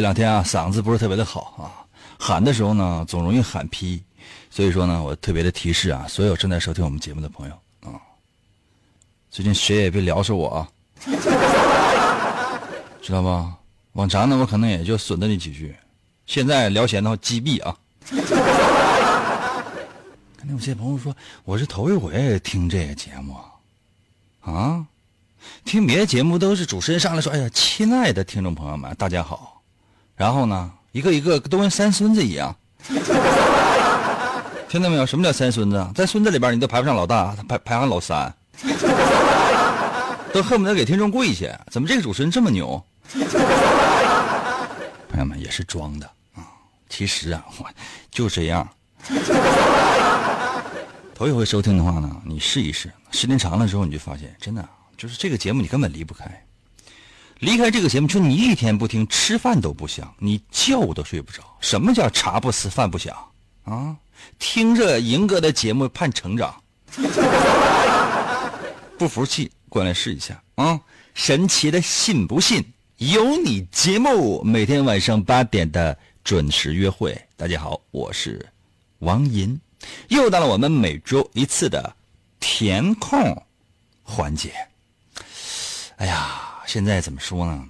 这两天啊，嗓子不是特别的好啊，喊的时候呢，总容易喊劈，所以说呢，我特别的提示啊，所有正在收听我们节目的朋友啊，最近谁也别撩着我啊，知道吧？往常呢，我可能也就损了你几句，现在聊闲的话击毙啊。可能有些朋友说，我是头一回听这个节目，啊。听别的节目都是主持人上来说：“哎呀，亲爱的听众朋友们，大家好。”然后呢，一个一个都跟三孙子一样，听到没有？什么叫三孙子？在孙子里边，你都排不上老大，排排行老三，都恨不得给听众跪下。怎么这个主持人这么牛？朋友们也是装的啊，其实啊，我就这样。头一回收听的话呢，你试一试，时间长了之后，你就发现真的。就是这个节目你根本离不开，离开这个节目，就你一天不听，吃饭都不香，你觉都睡不着。什么叫茶不思饭不想啊？听着赢哥的节目盼成长，不服气过来试一下啊！神奇的信不信有你节目，每天晚上八点的准时约会。大家好，我是王银，又到了我们每周一次的填空环节。哎呀，现在怎么说呢？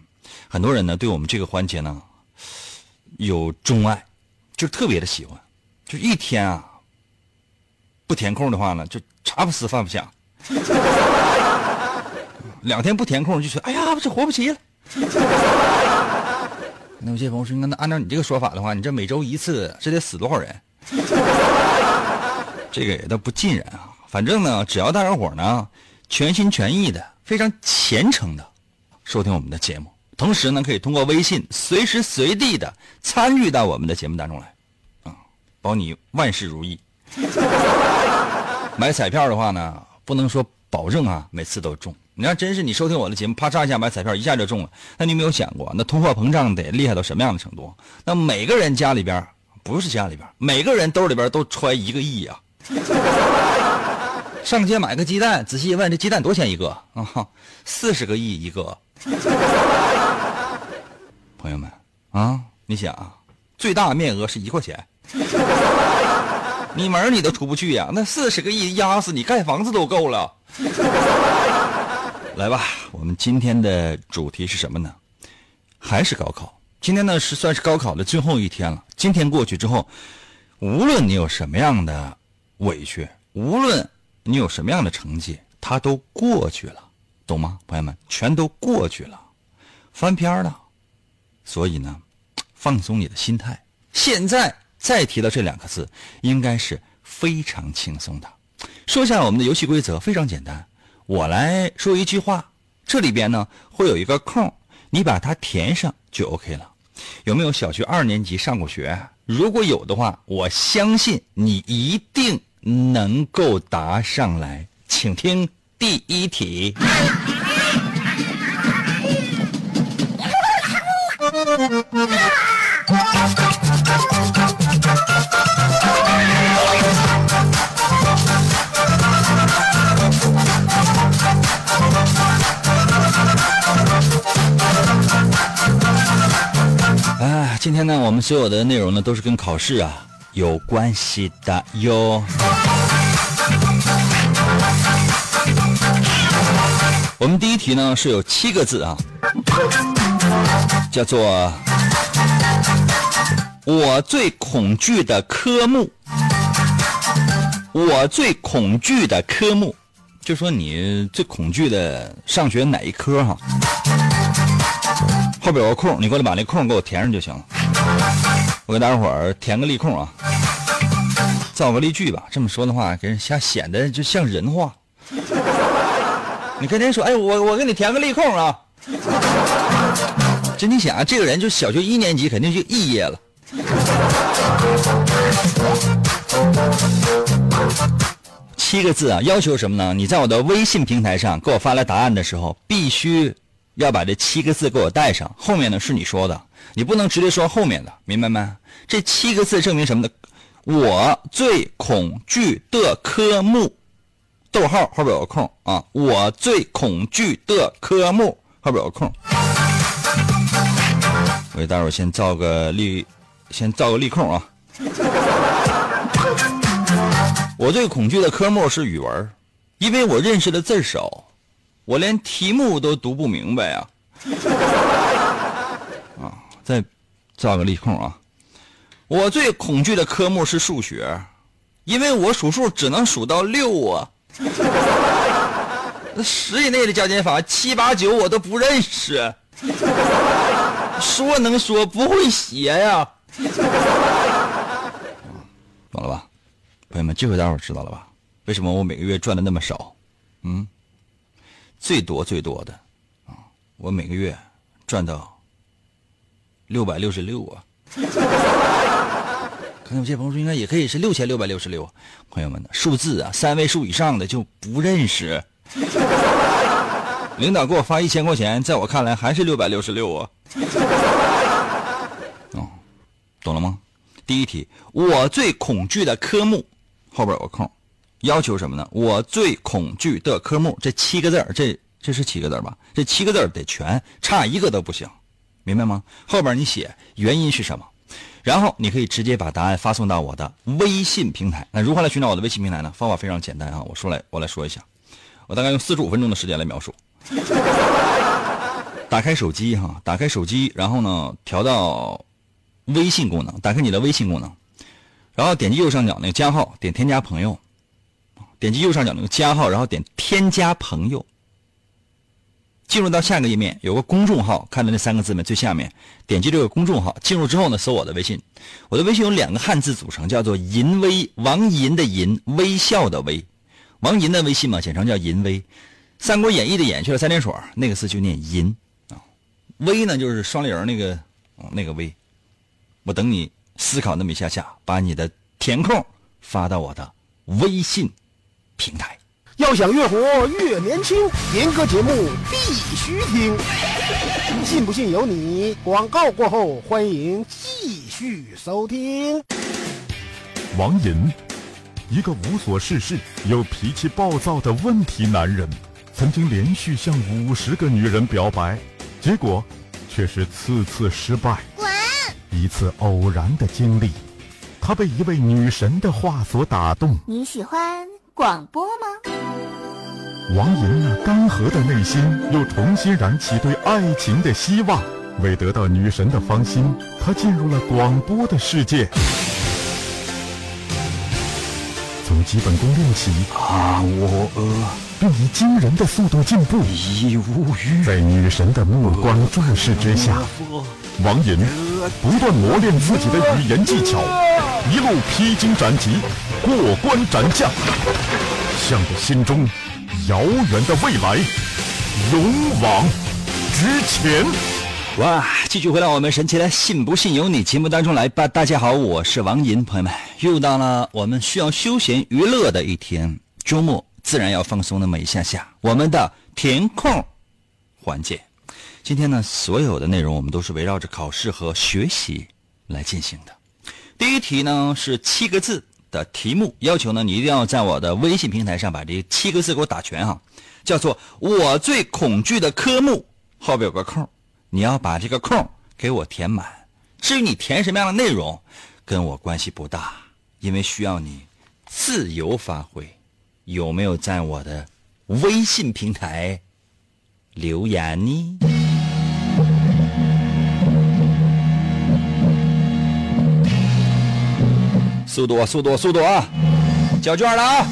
很多人呢对我们这个环节呢有钟爱，就特别的喜欢，就一天啊不填空的话呢，就茶不思饭不想；两天不填空就说：“哎呀，这活不齐了。”那有些朋友说：“那按照你这个说法的话，你这每周一次，这得死多少人？” 这个也都不尽然啊。反正呢，只要大家伙呢全心全意的。非常虔诚的收听我们的节目，同时呢，可以通过微信随时随地的参与到我们的节目当中来，啊，保你万事如意。买彩票的话呢，不能说保证啊每次都中。你要真是你收听我的节目，啪嚓一下买彩票一下就中了，那你有没有想过，那通货膨胀得厉害到什么样的程度？那每个人家里边不是家里边，每个人兜里边都揣一个亿呀。上街买个鸡蛋，仔细一问，这鸡蛋多少钱一个啊？四十个亿一个。朋友们啊，你想啊，最大面额是一块钱，你门你都出不去呀，那四十个亿压死你，盖房子都够了。来吧，我们今天的主题是什么呢？还是高考。今天呢是算是高考的最后一天了。今天过去之后，无论你有什么样的委屈，无论。你有什么样的成绩，它都过去了，懂吗，朋友们？全都过去了，翻篇了。所以呢，放松你的心态。现在再提到这两个字，应该是非常轻松的。说一下我们的游戏规则，非常简单。我来说一句话，这里边呢会有一个空，你把它填上就 OK 了。有没有小学二年级上过学？如果有的话，我相信你一定。能够答上来，请听第一题。哎，今天呢，我们所有的内容呢，都是跟考试啊。有关系的哟。我们第一题呢是有七个字啊，叫做“我最恐惧的科目”。我最恐惧的科目，就说你最恐惧的上学哪一科哈？后边有个空，你过来把那空给我填上就行了。我给大家伙儿填个例空啊，造个例句吧。这么说的话，给人瞎显得就像人话。你跟人说，哎，我我给你填个利空啊。真你想啊，这个人就小学一年级，肯定就肄业了。七个字啊，要求什么呢？你在我的微信平台上给我发来答案的时候，必须要把这七个字给我带上。后面呢是你说的，你不能直接说后面的，明白没？这七个字证明什么呢？我最恐惧的科目，逗号后边有个空啊。我最恐惧的科目后边有个空。我给大伙先造个例，先造个例空啊。我最恐惧的科目是语文，因为我认识的字少，我连题目都读不明白啊！啊，再造个例空啊！我最恐惧的科目是数学，因为我数数只能数到六啊！那十以内的加减法，七八九我都不认识，说能说不会写呀！懂了吧？朋友们，这回大伙知道了吧？为什么我每个月赚的那么少？嗯，最多最多的啊，我每个月赚到六百六十六啊！可能有些朋友说，应该也可以是六千六百六十六。朋友们，数字啊，三位数以上的就不认识。领导给我发一千块钱，在我看来还是六百六十六啊。哦，懂了吗？第一题，我最恐惧的科目。后边有个空，要求什么呢？我最恐惧的科目，这七个字这这是七个字吧？这七个字得全，差一个都不行，明白吗？后边你写原因是什么，然后你可以直接把答案发送到我的微信平台。那如何来寻找我的微信平台呢？方法非常简单啊，我说来我来说一下，我大概用四十五分钟的时间来描述。打开手机哈，打开手机，然后呢调到微信功能，打开你的微信功能。然后点击右上角那个加号，点添加朋友，点击右上角那个加号，然后点添加朋友。进入到下个页面，有个公众号，看到那三个字没？最下面点击这个公众号，进入之后呢，搜我的微信。我的微信有两个汉字组成，叫做“银微”，王银的银，微笑的微，王银的微信嘛，简称叫银微。《三国演义》的演去了三点水，那个字就念银啊。微呢，就是双立人那个那个微。我等你。思考那么一下下，把你的填空发到我的微信平台。要想越活越年轻，严哥节目必须听。信不信由你。广告过后，欢迎继续收听。王银，一个无所事事又脾气暴躁的问题男人，曾经连续向五十个女人表白，结果却是次次失败。一次偶然的经历，他被一位女神的话所打动。你喜欢广播吗？王莹那干涸的内心又重新燃起对爱情的希望。为得到女神的芳心，他进入了广播的世界。从基本功练起，啊，我并以惊人的速度进步。已无语。在女神的目光注视之下。王莹不断磨练自己的语言技巧，一路披荆斩棘，过关斩将，向着心中遥远的未来勇往直前。哇！继续回到我们神奇的“信不信由你”节目当中来吧。大家好，我是王银，朋友们，又到了我们需要休闲娱乐的一天，周末自然要放松那么一下下。我们的填空环节。今天呢，所有的内容我们都是围绕着考试和学习来进行的。第一题呢是七个字的题目，要求呢你一定要在我的微信平台上把这七个字给我打全哈，叫做“我最恐惧的科目”，后边有个空，你要把这个空给我填满。至于你填什么样的内容，跟我关系不大。因为需要你自由发挥。有没有在我的微信平台留言呢？速度，速度，速度啊！交卷了啊！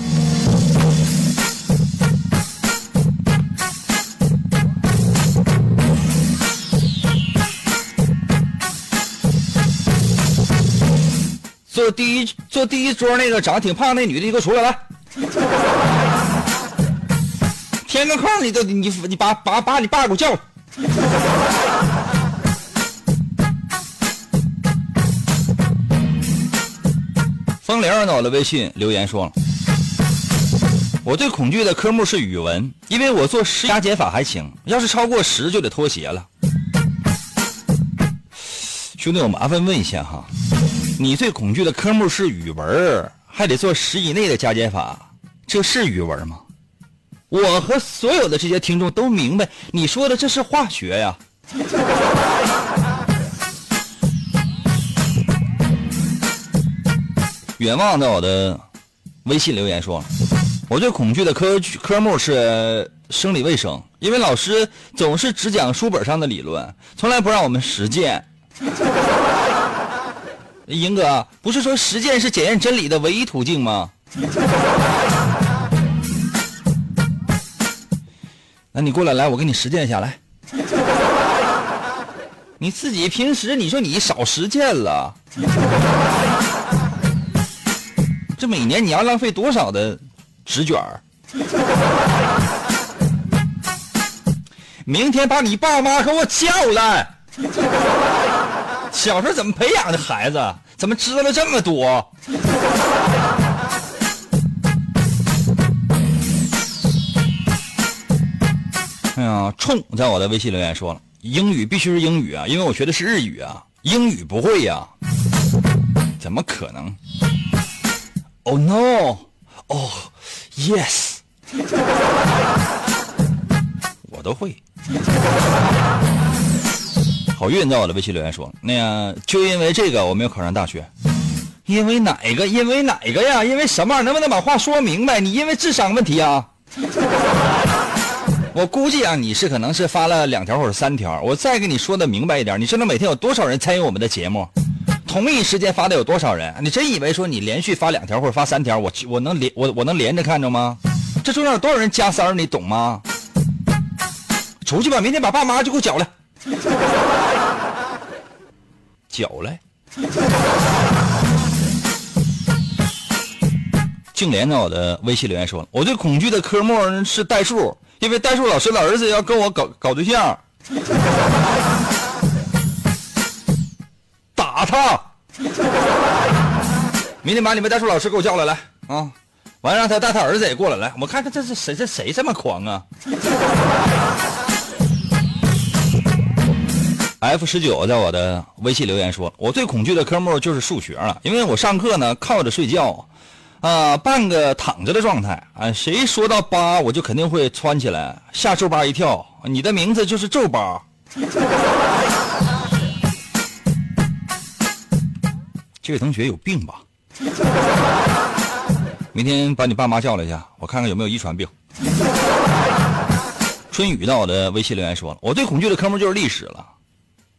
坐第一坐第一桌那个长得挺胖那女的，你给我出来来！填个空，你都你你把把把你爸给我叫来。风铃在我的微信留言说了，我最恐惧的科目是语文，因为我做十加减法还行，要是超过十就得脱鞋了。兄弟，我麻烦问一下哈，你最恐惧的科目是语文，还得做十以内的加减法，这是语文吗？我和所有的这些听众都明白，你说的这是化学呀。远望在我的微信留言说，我最恐惧的科科目是生理卫生，因为老师总是只讲书本上的理论，从来不让我们实践。英哥，不是说实践是检验真理的唯一途径吗？那你过来，来，我给你实践一下来。你自己平时你说你少实践了，这每年你要浪费多少的纸卷儿？明天把你爸妈给我叫来。小时候怎么培养的孩子？怎么知道了这么多？哎呀，冲在我的微信留言说了，英语必须是英语啊，因为我学的是日语啊，英语不会呀，怎么可能？Oh no！哦，Yes！我都会。好运在我的微信留言说，那样就因为这个我没有考上大学，因为哪个？因为哪个呀？因为什么？能不能把话说明白？你因为智商问题啊？我估计啊，你是可能是发了两条或者三条。我再给你说的明白一点，你知道每天有多少人参与我们的节目？同一时间发的有多少人？你真以为说你连续发两条或者发三条，我我能连我我能连着看着吗？这中间有多少人加塞儿，你懂吗？出去吧，明天把爸妈就给我搅了。搅了。静莲在我的微信留言说了，我最恐惧的科目是代数。因为代数老师的儿子要跟我搞搞对象，明天把你们代数老师给我叫来，来啊！完了让他带他儿子也过来，来，我看看这是谁？这谁这么狂啊？F 十九在我的微信留言说，我最恐惧的科目就是数学了，因为我上课呢靠着睡觉。啊，半个躺着的状态啊！谁说到八，我就肯定会窜起来，吓皱巴一跳。你的名字就是皱巴。这位同学有病吧？明天把你爸妈叫来一下，我看看有没有遗传病。春雨到我的微信留言说了，我最恐惧的科目就是历史了，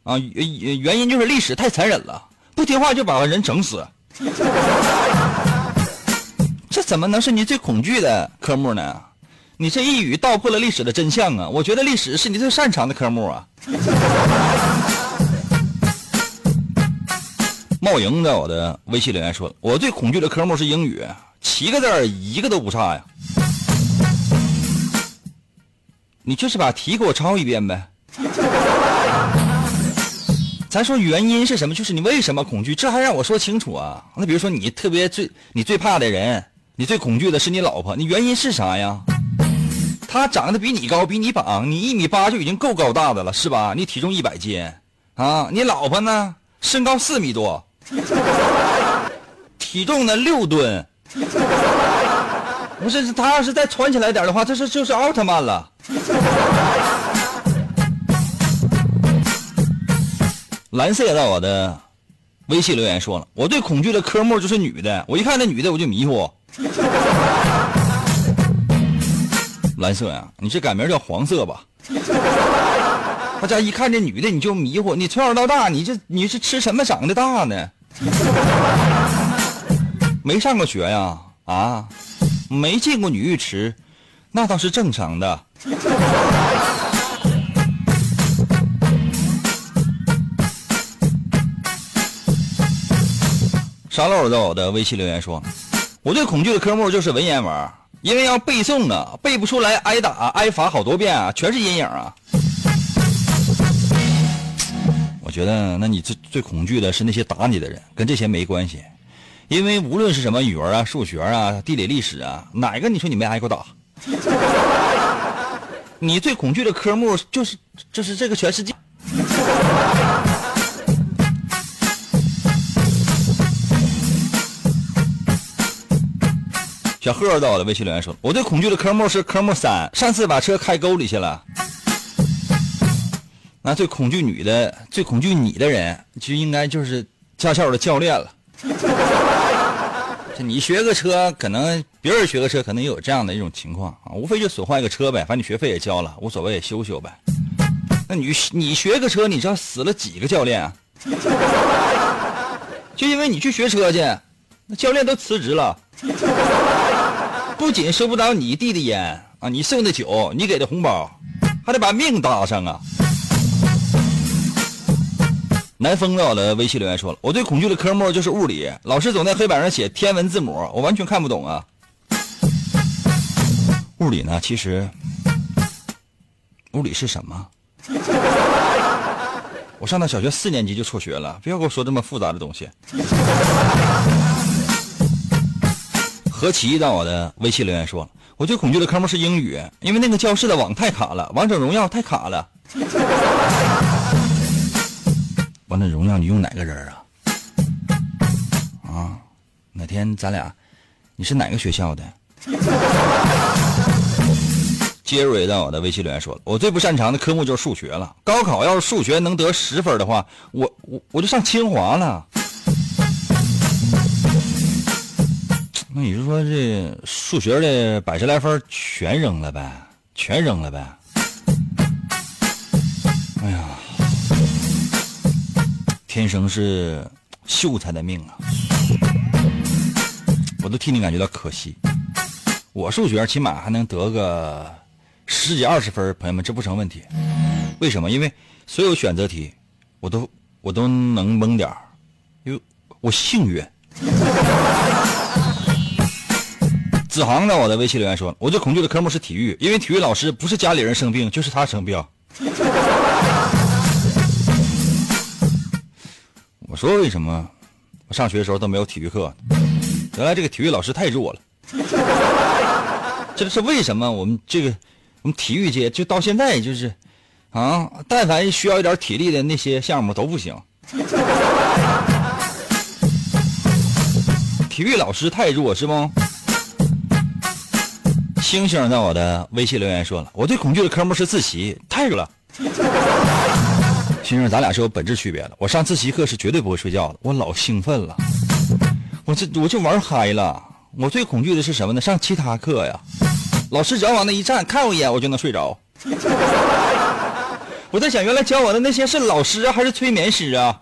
啊，原原因就是历史太残忍了，不听话就把人整死。这怎么能是你最恐惧的科目呢？你这一语道破了历史的真相啊！我觉得历史是你最擅长的科目啊。茂营在我的微信留言说：“我最恐惧的科目是英语，七个字一个都不差呀。”你就是把题给我抄一遍呗。咱说原因是什么？就是你为什么恐惧？这还让我说清楚啊？那比如说你特别最你最怕的人。你最恐惧的是你老婆，你原因是啥呀？她长得比你高，比你绑，你一米八就已经够高大的了，是吧？你体重一百斤，啊，你老婆呢？身高四米多，体重呢六吨，不是，他要是再窜起来点的话，这是就是奥特曼了。蓝色在我的微信留言说了，我最恐惧的科目就是女的，我一看那女的我就迷糊。蓝色呀，你这改名叫黄色吧？大家一看这女的你就迷糊，你从小到大你这你是吃什么长的大呢？没上过学呀？啊，没进过女浴池，那倒是正常的。沙漏在我的微信留言说：“我最恐惧的科目就是文言文，因为要背诵啊，背不出来挨打挨罚好多遍啊，全是阴影啊。”我觉得，那你最最恐惧的是那些打你的人，跟这些没关系，因为无论是什么语文啊、数学啊、地理历史啊，哪个你说你没挨过打？你最恐惧的科目就是就是这个全世界。小贺到我的微信留言说：“我最恐惧的科目是科目三，上次把车开沟里去了。”那最恐惧女的、最恐惧你的人，就应该就是驾校的教练了。你学个车，可能别人学个车，可能也有这样的一种情况啊，无非就损坏个车呗，反正你学费也交了，无所谓，修修呗。那你你学个车，你知道死了几个教练啊？就因为你去学车去，那教练都辞职了。不仅收不到你递的烟啊，你送的酒，你给的红包，还得把命搭上啊。南风在我的微信留言说了，我最恐惧的科目就是物理，老师总在黑板上写天文字母，我完全看不懂啊。物理呢，其实物理是什么？我上到小学四年级就辍学了，不要跟我说这么复杂的东西。何其在我的微信留言说了，我最恐惧的科目是英语，因为那个教室的网太卡了，王者荣耀太卡了。王者荣耀你用哪个人啊？啊，哪天咱俩，你是哪个学校的？杰瑞在我的微信留言说，我最不擅长的科目就是数学了。高考要是数学能得十分的话，我我我就上清华了。那你是说这数学的百十来分全扔了呗？全扔了呗？天生是秀才的命啊！我都替你感觉到可惜。我数学起码还能得个十几二十分，朋友们，这不成问题。为什么？因为所有选择题我都我都能蒙点儿因为我幸运。子航在我的微信留言说：“我最恐惧的科目是体育，因为体育老师不是家里人生病，就是他生病。” 说为什么我上学的时候都没有体育课？原来这个体育老师太弱了。这是为什么？我们这个我们体育界就到现在就是，啊，但凡需要一点体力的那些项目都不行。体育老师太弱是不？星星在我的微信留言说了，我最恐惧的科目是自习，太热了。先生，咱俩是有本质区别的。我上自习课是绝对不会睡觉的，我老兴奋了，我这我就玩嗨了。我最恐惧的是什么呢？上其他课呀，老师只要往那一站，看我一眼我就能睡着。我在想，原来教我的那些是老师啊，还是催眠师啊？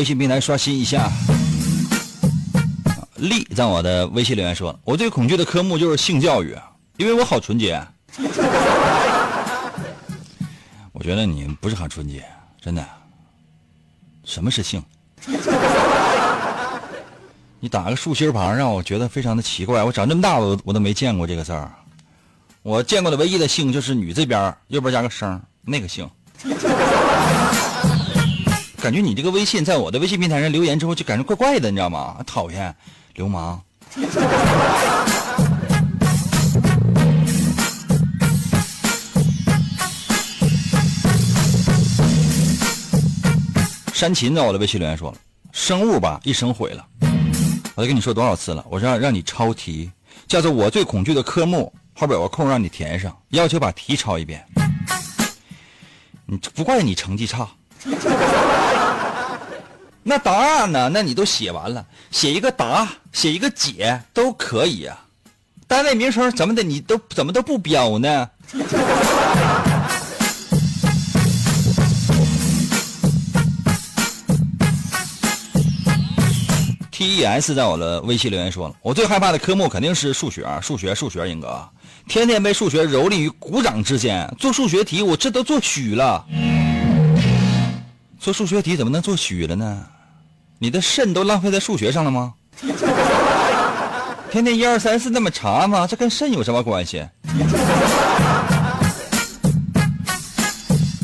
微信平台刷新一下。丽在我的微信留言说：“我最恐惧的科目就是性教育，因为我好纯洁。”我觉得你不是很纯洁，真的。什么是性？你打个竖心旁，让我觉得非常的奇怪。我长这么大，我我都没见过这个字儿。我见过的唯一的性就是女这边右边加个生，那个性。感觉你这个微信在我的微信平台上留言之后，就感觉怪怪的，你知道吗？讨厌，流氓。山琴在我的微信留言说了：“生物吧，一生毁了。”我都跟你说多少次了，我让让你抄题，叫做我最恐惧的科目，后边有个空让你填上，要求把题抄一遍。你不怪你成绩差，那答案呢？那你都写完了，写一个答，写一个解都可以啊。单位名称怎么的，你都怎么都不标呢？T E S 在我的微信留言说了，我最害怕的科目肯定是数学，数学，数学，英哥，天天被数学蹂躏于股掌之间，做数学题我这都做虚了。做数学题怎么能做虚了呢？你的肾都浪费在数学上了吗？天天一二三四那么查吗？这跟肾有什么关系？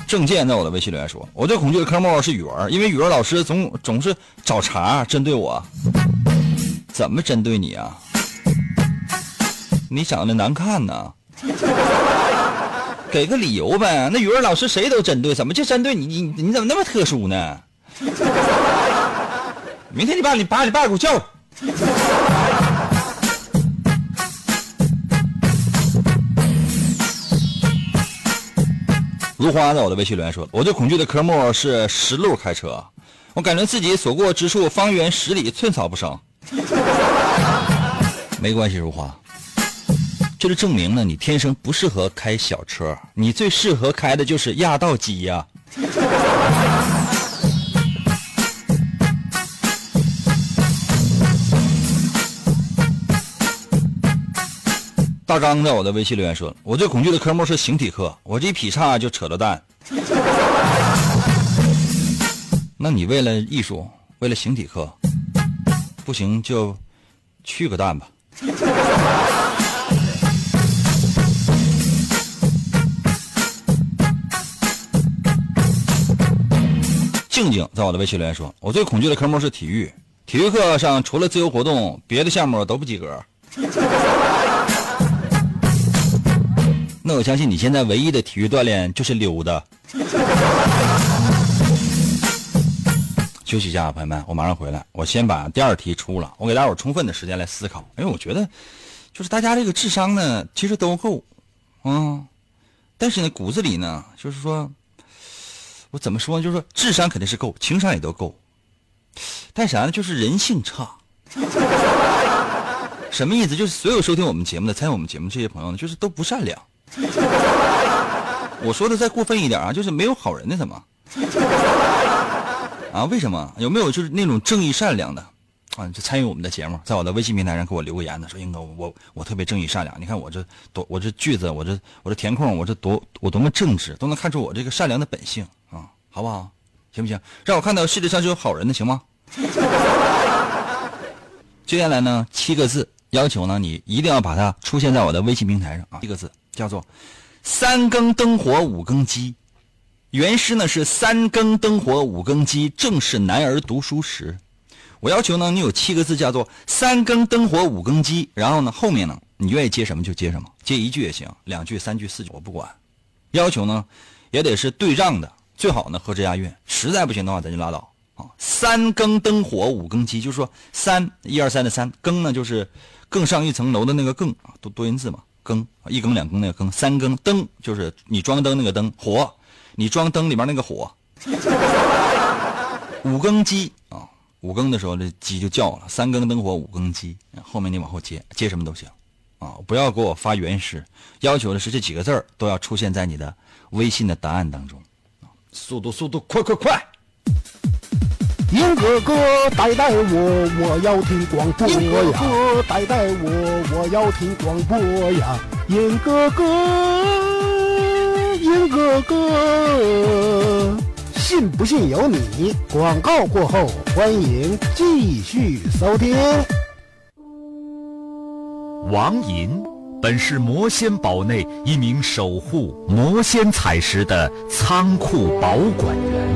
郑健在我的微信留言说：“我最恐惧的科目是语文，因为语文老师总总是找茬针对我。怎么针对你啊？你长得难看呢？给个理由呗。那语文老师谁都针对，怎么就针对你？你你怎么那么特殊呢？明天你把你把你爸给我叫。”如花在我的微信留言说：“我最恐惧的科目是实路开车，我感觉自己所过之处方圆十里寸草不生。”没关系，如花，这就证明了你天生不适合开小车，你最适合开的就是压道机呀。大刚在我的微信留言说：“我最恐惧的科目是形体课，我这一劈叉就扯了蛋。那你为了艺术，为了形体课，不行就去个蛋吧。”静静在我的微信留言说：“我最恐惧的科目是体育，体育课上除了自由活动，别的项目都不及格。” 那我相信你现在唯一的体育锻炼就是溜达。休息一下，朋友们，我马上回来。我先把第二题出了，我给大伙充分的时间来思考，因为我觉得，就是大家这个智商呢，其实都够，嗯，但是呢，骨子里呢，就是说，我怎么说呢？就是说，智商肯定是够，情商也都够，但啥呢？就是人性差。什么意思？就是所有收听我们节目的、参与我们节目这些朋友呢，就是都不善良。我说的再过分一点啊，就是没有好人的怎么？啊，为什么？有没有就是那种正义善良的啊？就参与我们的节目，在我的微信平台上给我留个言的，说英哥，我我特别正义善良。你看我这多，我这句子，我这我这填空，我这多我多么正直，都能看出我这个善良的本性啊，好不好？行不行？让我看到世界上是有好人的，行吗？接下来呢，七个字要求呢，你一定要把它出现在我的微信平台上啊，七个字。叫做“三更灯火五更鸡”，原诗呢是“三更灯火五更鸡，正是男儿读书时”。我要求呢，你有七个字，叫做“三更灯火五更鸡”，然后呢，后面呢，你愿意接什么就接什么，接一句也行，两句、三句、四句我不管。要求呢，也得是对仗的，最好呢合辙押韵。实在不行的话，咱就拉倒啊。三更灯火五更鸡，就是说三一二三的三更呢，就是更上一层楼的那个更啊，多多音字嘛。更一更两更那个更三更灯就是你装灯那个灯火，你装灯里面那个火。五更鸡啊，五更的时候这鸡就叫了。三更灯火五更鸡，后面你往后接接什么都行啊，不要给我发原诗，要求的是这几个字都要出现在你的微信的答案当中。速度速度快快快！英哥哥带带我，我要听广播呀！英哥哥带带我，我要听广播呀！英哥哥，英哥哥，信不信由你。广告过后，欢迎继续收听。王银本是魔仙堡内一名守护魔仙彩石的仓库保管员，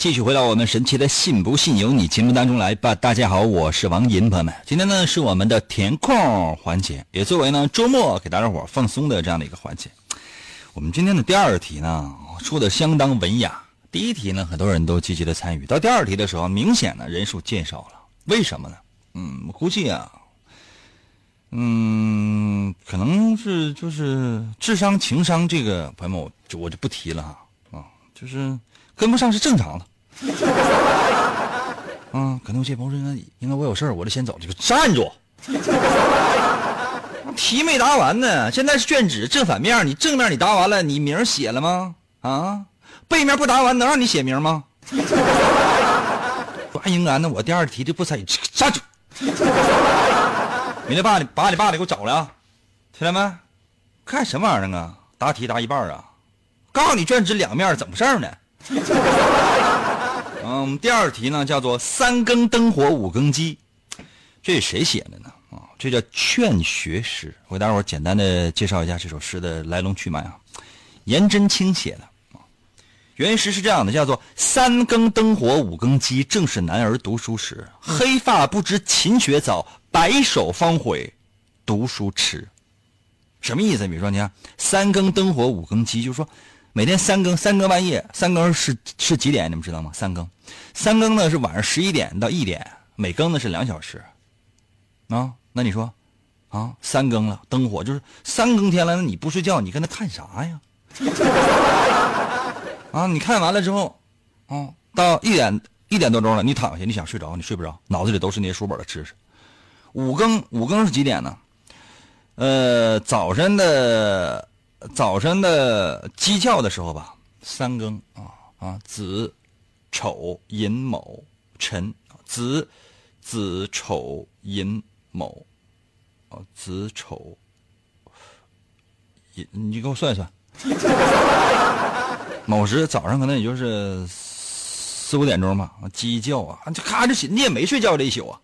继续回到我们神奇的“信不信由你”节目当中来吧。大家好，我是王银，朋友们，今天呢是我们的填空环节，也作为呢周末给大家伙放松的这样的一个环节。我们今天的第二题呢出的相当文雅，第一题呢很多人都积极的参与，到第二题的时候，明显呢人数减少了，为什么呢？嗯，我估计啊，嗯，可能是就是智商情商这个朋友们，我就我就不提了哈啊，就是。跟不上是正常的，嗯，可能有些朋友说应该应该我有事我就先走，这个站住，题没答完呢，现在是卷纸正反面，你正面你答完了，你名写了吗？啊，背面不答完能让你写名吗？不应该，那我第二题就不参与，站住！明天把你把你爸的给我找来啊，听见没？干什么玩意儿啊？答题答一半啊？告诉你卷纸两面怎么事儿呢？我们，第二题呢叫做“三更灯火五更鸡”，这是谁写的呢？啊，这叫劝学诗。我给大伙简单的介绍一下这首诗的来龙去脉啊。颜真卿写的啊，原诗是这样的，叫做“三更灯火五更鸡，正是男儿读书时。黑发不知勤学早，白首方悔读书迟。”什么意思？比如说，你看“三更灯火五更鸡”，就是说。每天三更，三更半夜，三更是是几点？你们知道吗？三更，三更呢是晚上十一点到一点，每更呢是两小时。啊，那你说，啊，三更了，灯火就是三更天了，那你不睡觉，你跟他看啥呀？啊，你看完了之后，啊，到一点一点多钟了，你躺下，你想睡着，你睡不着，脑子里都是那些书本的知识。五更，五更是几点呢？呃，早晨的。早晨的鸡叫的时候吧，三更啊啊，子丑寅卯辰，子子丑寅卯，啊子丑寅，你给我算一算，卯时早上可能也就是四五点钟吧，鸡叫啊，就咔就醒，你也没睡觉这一宿啊。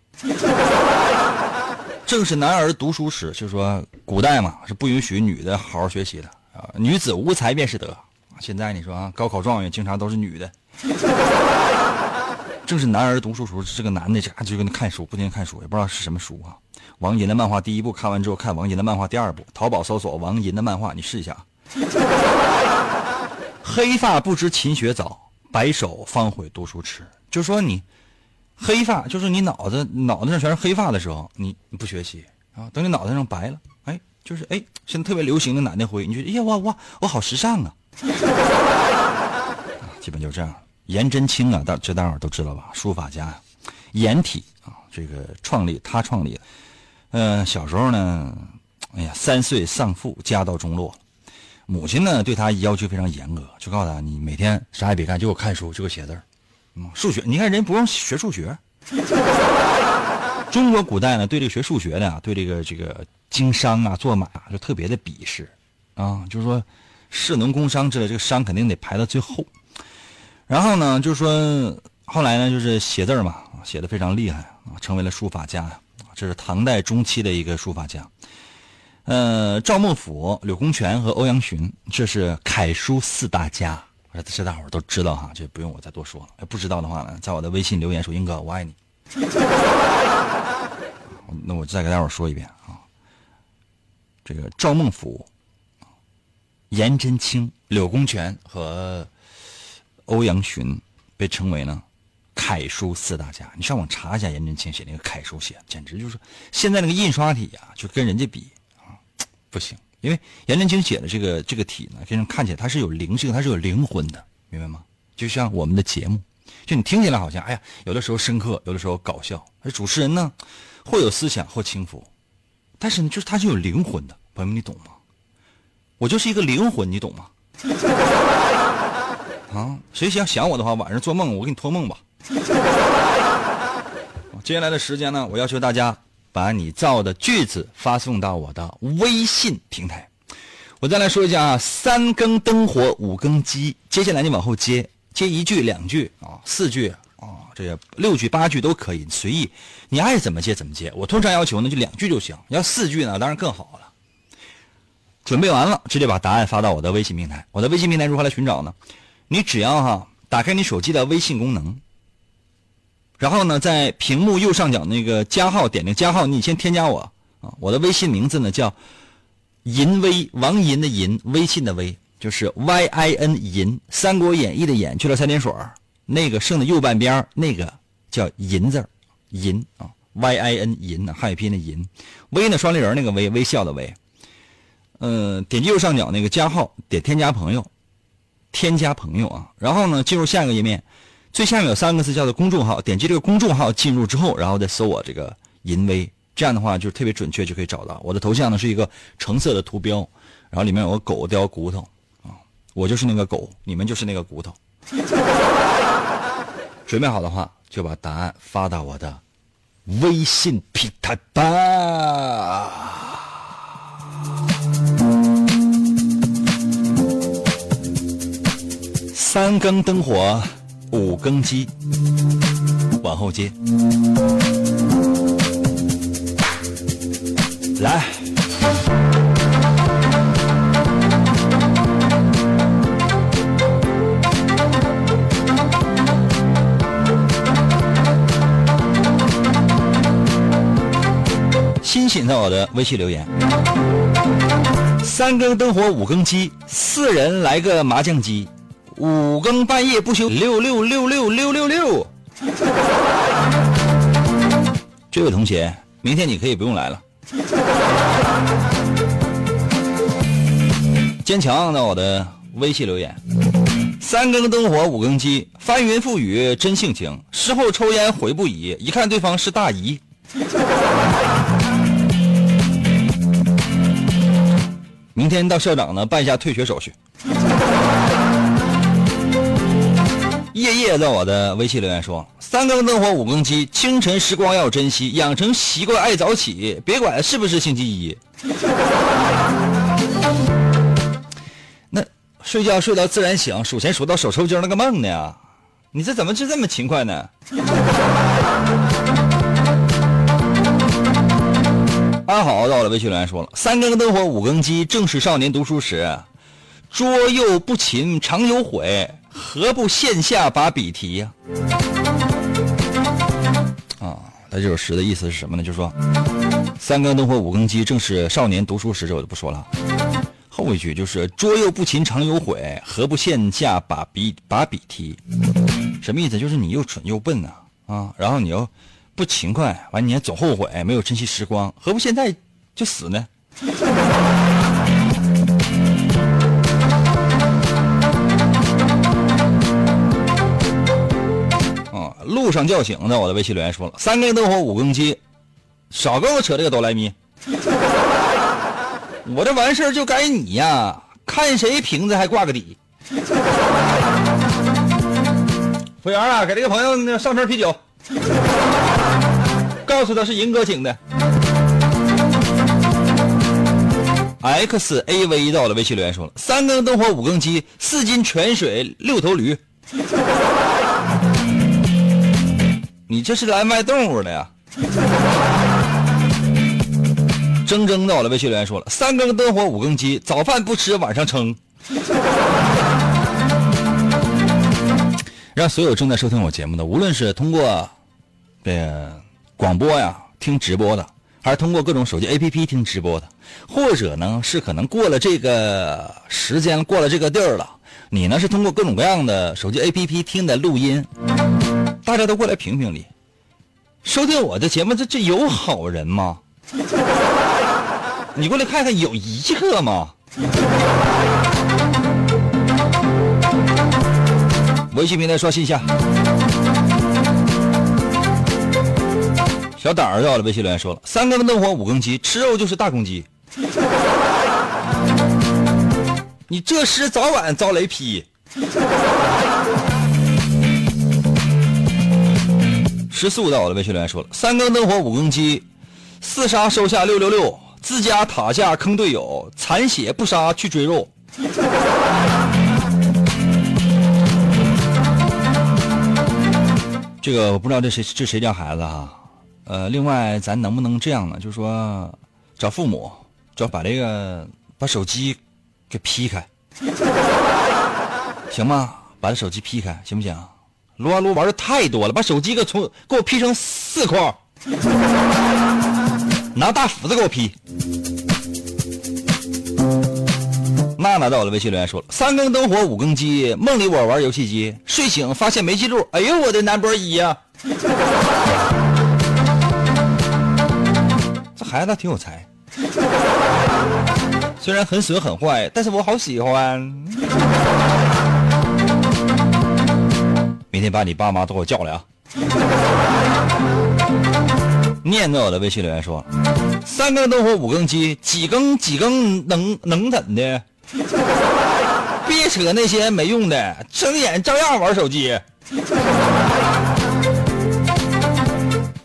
正是男儿读书时，就说古代嘛是不允许女的好好学习的啊，女子无才便是德。现在你说啊，高考状元经常都是女的。正是男儿读书时，这个男的家就跟那看书，不停看书，也不知道是什么书啊。王银的漫画第一部看完之后，看王银的漫画第二部，淘宝搜索王银的漫画，你试一下。黑发不知勤学早，白首方悔读书迟。就说你。黑发就是你脑子脑袋上全是黑发的时候，你你不学习啊？等你脑袋上白了，哎，就是哎，现在特别流行的奶奶灰，你觉得哎呀哇哇，我好时尚啊！基本就这样。颜真卿啊，大这大伙都知道吧？书法家，颜体啊，这个创立他创立的。嗯，小时候呢，哎呀，三岁丧父，家道中落，母亲呢对他要求非常严格，就告诉他你每天啥也别干，就给我看书，就给我写字数学，你看人不用学数学。中国古代呢，对这个学数学的，啊对这个这个经商啊、做马就特别的鄙视啊，就是说士农工商之类，这个商肯定得排到最后。然后呢，就是说后来呢，就是写字嘛，写的非常厉害啊，成为了书法家。这是唐代中期的一个书法家。呃，赵孟俯、柳公权和欧阳询，这是楷书四大家。这大伙都知道哈，这不用我再多说了。不知道的话呢，在我的微信留言说：“英哥，我爱你。”那我再给大伙说一遍啊。这个赵孟俯、颜真卿、柳公权和欧阳询被称为呢楷书四大家。你上网查一下，颜真卿写那个楷书写，简直就是现在那个印刷体啊，就跟人家比啊，不行。因为颜真卿写的这个这个体呢，给人看起来它是有灵性，它是有灵魂的，明白吗？就像我们的节目，就你听起来好像，哎呀，有的时候深刻，有的时候搞笑。而主持人呢，或有思想，或轻浮，但是呢，就是他是有灵魂的。朋友们，你懂吗？我就是一个灵魂，你懂吗？啊，谁想想我的话，晚上做梦，我给你托梦吧。接下来的时间呢，我要求大家把你造的句子发送到我的微信平台。我再来说一下啊，三更灯火五更鸡，接下来你往后接，接一句两句啊，四句啊，这六句八句都可以，随意，你爱怎么接怎么接。我通常要求呢就两句就行，要四句呢当然更好了。准备完了，直接把答案发到我的微信平台。我的微信平台如何来寻找呢？你只要哈打开你手机的微信功能，然后呢在屏幕右上角那个加号点那个加号，你先添加我啊，我的微信名字呢叫。银威王银的银，微信的微，就是 Y I N 银，《三国演义》的演去了三点水那个剩的右半边那个叫银字银啊，Y I N 银呢，汉语拼音的银，微呢双立人那个微，微笑的微。嗯，点击右上角那个加号，点添加朋友，添加朋友啊，然后呢进入下一个页面，最下面有三个字叫做公众号，点击这个公众号进入之后，然后再搜我这个银威。这样的话就特别准确，就可以找到我的头像呢，是一个橙色的图标，然后里面有个狗叼骨头啊，我就是那个狗，你们就是那个骨头。准备好的话，就把答案发到我的微信平台吧。三更灯火，五更鸡，往后接。来，欣欣在我的微信留言：三更灯火五更鸡，四人来个麻将机，五更半夜不休六六六六六六六。这位同学，明天你可以不用来了。坚强到我的微信留言：三更灯火五更鸡，翻云覆雨真性情，事后抽烟悔不已，一看对方是大姨。明天到校长呢办一下退学手续。夜夜在我的微信留言说：“三更灯火五更鸡，清晨时光要珍惜，养成习惯爱早起，别管是不是星期一。那睡觉睡到自然醒，数钱数到手抽筋那个梦呢？你这怎么就这么勤快呢？” 阿好到我的微信留言说了：“三更灯火五更鸡，正是少年读书时，桌又不勤常有悔。”何不线下把笔提呀？啊，他这首诗的意思是什么呢？就是说，三更灯火五更鸡，正是少年读书时，这我就不说了。后一句就是“桌又不勤常有悔，何不线下把笔把笔提”？什么意思？就是你又蠢又笨呐啊！然后你又不勤快，完你还总后悔，没有珍惜时光，何不现在就死呢？路上叫醒的，我的微信留言说了：“三更灯火五更鸡，少跟我扯这个哆来咪。我这完事儿就该你呀，看谁瓶子还挂个底。”服务员啊，给这个朋友上瓶啤酒，告诉他是银哥请的。X A V 到了，微信留言说了：“三更灯火五更鸡，四斤泉水六头驴。”你这是来卖动物的呀？铮铮到了，微信留言说了：三更灯火五更鸡，早饭不吃晚上撑。让所有正在收听我节目的，无论是通过这个广播呀听直播的，还是通过各种手机 APP 听直播的，或者呢是可能过了这个时间，过了这个地儿了，你呢是通过各种各样的手机 APP 听的录音。大家都过来评评理，收听我的节目，这这有好人吗？你过来看看，有一个吗？微信平台刷新一下。小胆儿到了，微信留言说了：三更灯火五更鸡，吃肉就是大公鸡。你这诗早晚遭雷劈。十四到了，微信留言说了：三更灯火五更鸡，四杀收下六六六，自家塔下坑队友，残血不杀去追肉。这个我不知道这谁这谁家孩子哈，呃，另外咱能不能这样呢？就是说找父母，就把这个把手机给劈开，行吗？把这手机劈开，行不行？撸啊撸玩的太多了，把手机给从给我劈成四块，拿大斧子给我劈。娜娜在我的微信留言说了：三更灯火五更鸡，梦里我玩游戏机，睡醒发现没记录，哎呦我的 number 一呀！这孩子挺有才，虽然很损很坏，但是我好喜欢。明天把你爸妈都给我叫来啊！念在我的微信留言说：三更灯火五更鸡，几更几更能能怎的？别扯那些没用的，睁眼照样玩手机。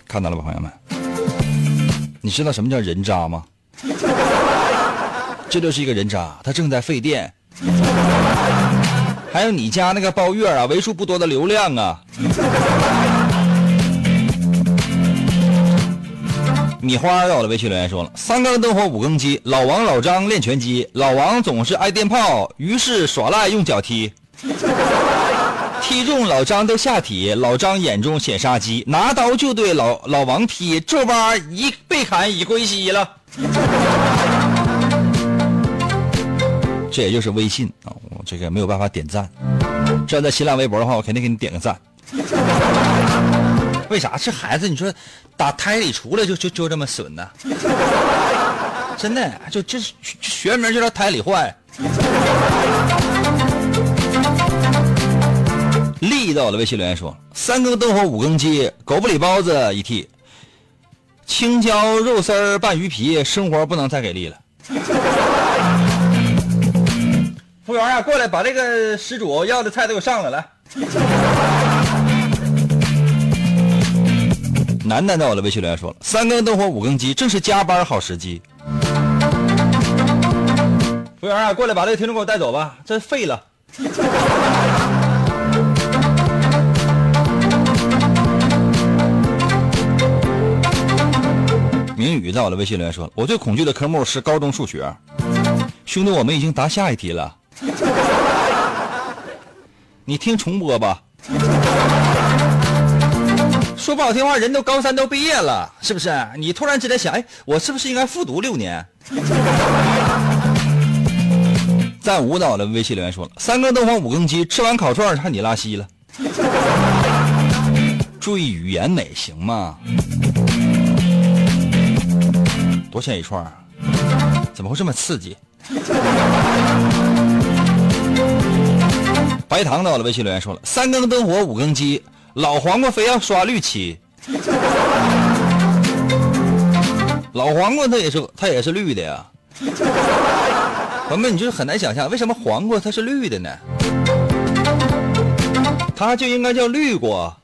看到了吧，朋友们？你知道什么叫人渣吗？这就是一个人渣，他正在费电。还有你家那个包月啊，为数不多的流量啊。米花在我的微信留言说了：三更灯火五更鸡，老王老张练拳击，老王总是挨电炮，于是耍赖用脚踢，踢中老张的下体，老张眼中显杀机，拿刀就对老老王劈，这把一被砍已归西了。这也就是微信啊，我这个没有办法点赞，这要在新浪微博的话，我肯定给你点个赞。为啥？这孩子，你说打胎里出来就就就这么损呢？真的，就这学名就叫胎里坏。力到了，微信留言说：三更灯火五更鸡，狗不理包子一屉，青椒肉丝拌鱼皮，生活不能再给力了。服务员啊，过来把这个失主要的菜都给我上来，来。楠楠在我的微信留言说了：“三更灯火五更鸡，正是加班好时机。”服务员啊，过来把这个听众给我带走吧，这废了。明宇在我的微信留言说：“我最恐惧的科目是高中数学。”兄弟，我们已经答下一题了，你听重播吧。说不好听话，人都高三都毕业了，是不是？你突然之间想，哎，我是不是应该复读六年？在舞蹈的微信留言说了：三更灯火五更鸡，吃完烤串看你拉稀了。注意语言美行吗？多少钱一串？怎么会这么刺激？白糖到了微信留言说了：三更灯火五更鸡。老黄瓜非要刷绿漆，老黄瓜它也是它也是绿的呀。朋友们，你就是很难想象为什么黄瓜它是绿的呢？它就应该叫绿瓜。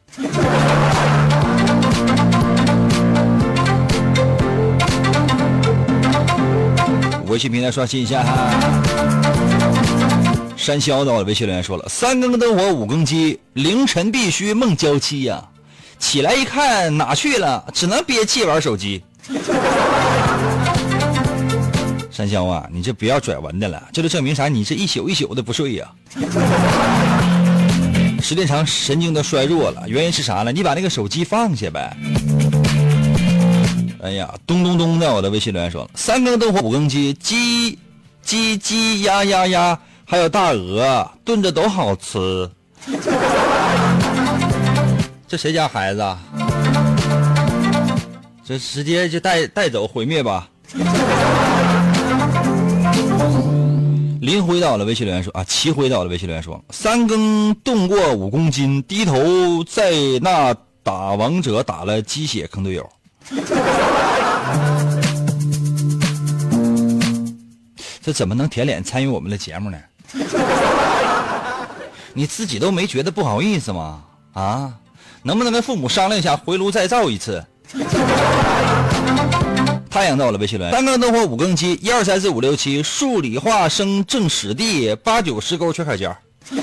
微信平台刷新一下哈。山魈的微信留言说了：“三更灯火五更鸡，凌晨必须梦娇妻呀！起来一看哪去了，只能憋气玩手机。”山魈啊，你这不要拽文的了，这就证明啥？你这一宿一宿的不睡呀！时间长神经都衰弱了，原因是啥呢？你把那个手机放下呗。哎呀，咚咚咚在，我的微信留言说了：“三更灯火五更鸡，鸡鸡鸡呀呀呀。”还有大鹅炖着都好吃，这谁家孩子？啊这直接就带带走毁灭吧！林辉到了微信留言说啊，齐辉到了微信留言说，三更动过五公斤，低头在那打王者打了鸡血坑队友。这怎么能舔脸参与我们的节目呢？你自己都没觉得不好意思吗？啊，能不能跟父母商量一下，回炉再造一次？太阳到了，微信留言：三更灯火五更鸡，一二三四五六七，数理化生政史地，八九十勾缺开尖。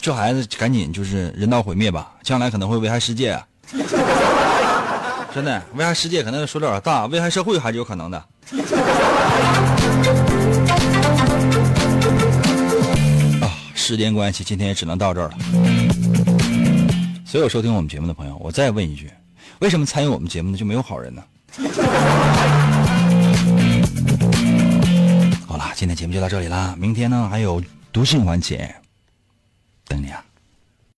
这孩子赶紧就是人道毁灭吧，将来可能会危害世界啊！真的，危害世界可能说有点大，危害社会还是有可能的。啊，时间关系，今天也只能到这儿了。所有收听我们节目的朋友，我再问一句：为什么参与我们节目的就没有好人呢？好了，今天节目就到这里啦，明天呢还有读信环节，等你啊。